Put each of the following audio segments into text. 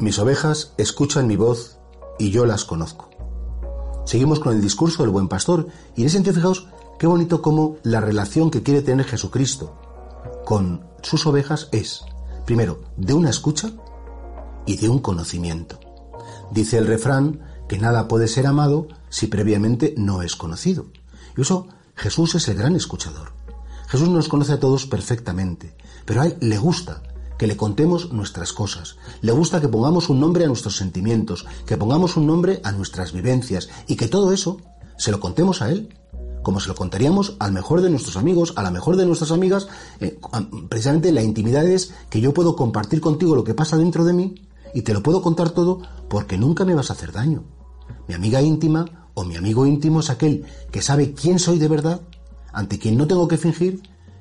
Mis ovejas escuchan mi voz y yo las conozco. Seguimos con el discurso del buen pastor y en ese sentido fijaos qué bonito como la relación que quiere tener Jesucristo con sus ovejas es, primero, de una escucha y de un conocimiento. Dice el refrán que nada puede ser amado si previamente no es conocido. Y eso Jesús es el gran escuchador. Jesús nos conoce a todos perfectamente, pero a Él le gusta que le contemos nuestras cosas. Le gusta que pongamos un nombre a nuestros sentimientos, que pongamos un nombre a nuestras vivencias y que todo eso se lo contemos a Él, como se lo contaríamos al mejor de nuestros amigos, a la mejor de nuestras amigas. Eh, precisamente la intimidad es que yo puedo compartir contigo lo que pasa dentro de mí y te lo puedo contar todo porque nunca me vas a hacer daño. Mi amiga íntima o mi amigo íntimo es aquel que sabe quién soy de verdad, ante quien no tengo que fingir,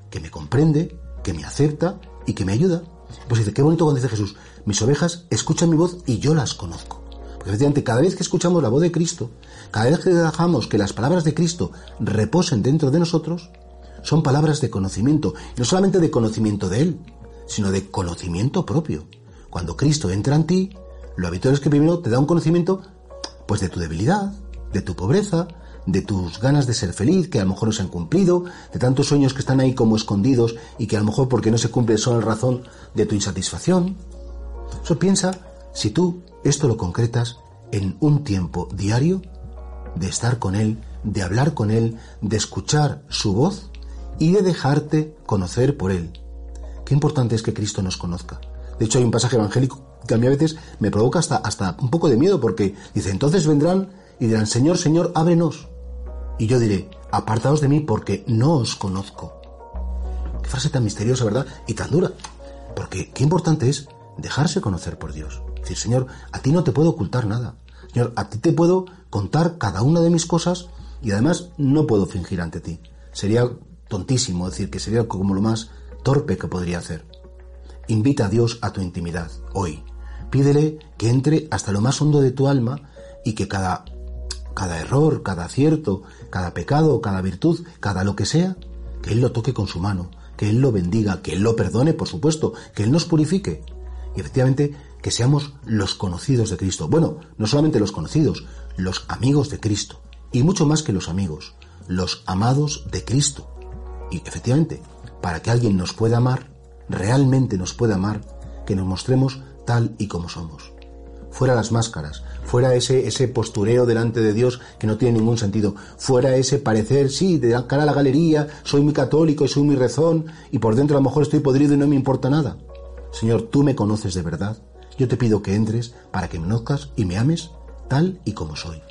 que me comprende, que me acepta y que me ayuda. Pues dice, qué bonito cuando dice Jesús, mis ovejas escuchan mi voz y yo las conozco. Porque efectivamente, cada vez que escuchamos la voz de Cristo, cada vez que dejamos que las palabras de Cristo reposen dentro de nosotros, son palabras de conocimiento, no solamente de conocimiento de Él, sino de conocimiento propio. Cuando Cristo entra en ti, lo habitual es que primero te da un conocimiento, pues de tu debilidad, de tu pobreza, de tus ganas de ser feliz, que a lo mejor no se han cumplido, de tantos sueños que están ahí como escondidos y que a lo mejor porque no se cumplen son la razón de tu insatisfacción. Eso piensa si tú esto lo concretas en un tiempo diario de estar con Él, de hablar con Él, de escuchar su voz y de dejarte conocer por Él. Qué importante es que Cristo nos conozca. De hecho, hay un pasaje evangélico que a mí a veces me provoca hasta, hasta un poco de miedo porque dice, entonces vendrán y dirán, Señor, Señor, ábrenos. Y yo diré, apartaos de mí porque no os conozco. Qué frase tan misteriosa, ¿verdad? Y tan dura. Porque qué importante es dejarse conocer por Dios. Decir, Señor, a ti no te puedo ocultar nada. Señor, a ti te puedo contar cada una de mis cosas y además no puedo fingir ante ti. Sería tontísimo decir que sería como lo más torpe que podría hacer. Invita a Dios a tu intimidad hoy. Pídele que entre hasta lo más hondo de tu alma y que cada cada error, cada acierto, cada pecado, cada virtud, cada lo que sea, que Él lo toque con su mano, que Él lo bendiga, que Él lo perdone, por supuesto, que Él nos purifique. Y efectivamente, que seamos los conocidos de Cristo. Bueno, no solamente los conocidos, los amigos de Cristo. Y mucho más que los amigos, los amados de Cristo. Y efectivamente, para que alguien nos pueda amar, realmente nos pueda amar, que nos mostremos tal y como somos fuera las máscaras, fuera ese, ese postureo delante de Dios que no tiene ningún sentido, fuera ese parecer, sí, de cara a la galería, soy muy católico y soy muy rezón, y por dentro a lo mejor estoy podrido y no me importa nada. Señor, tú me conoces de verdad, yo te pido que entres para que me conozcas y me ames tal y como soy.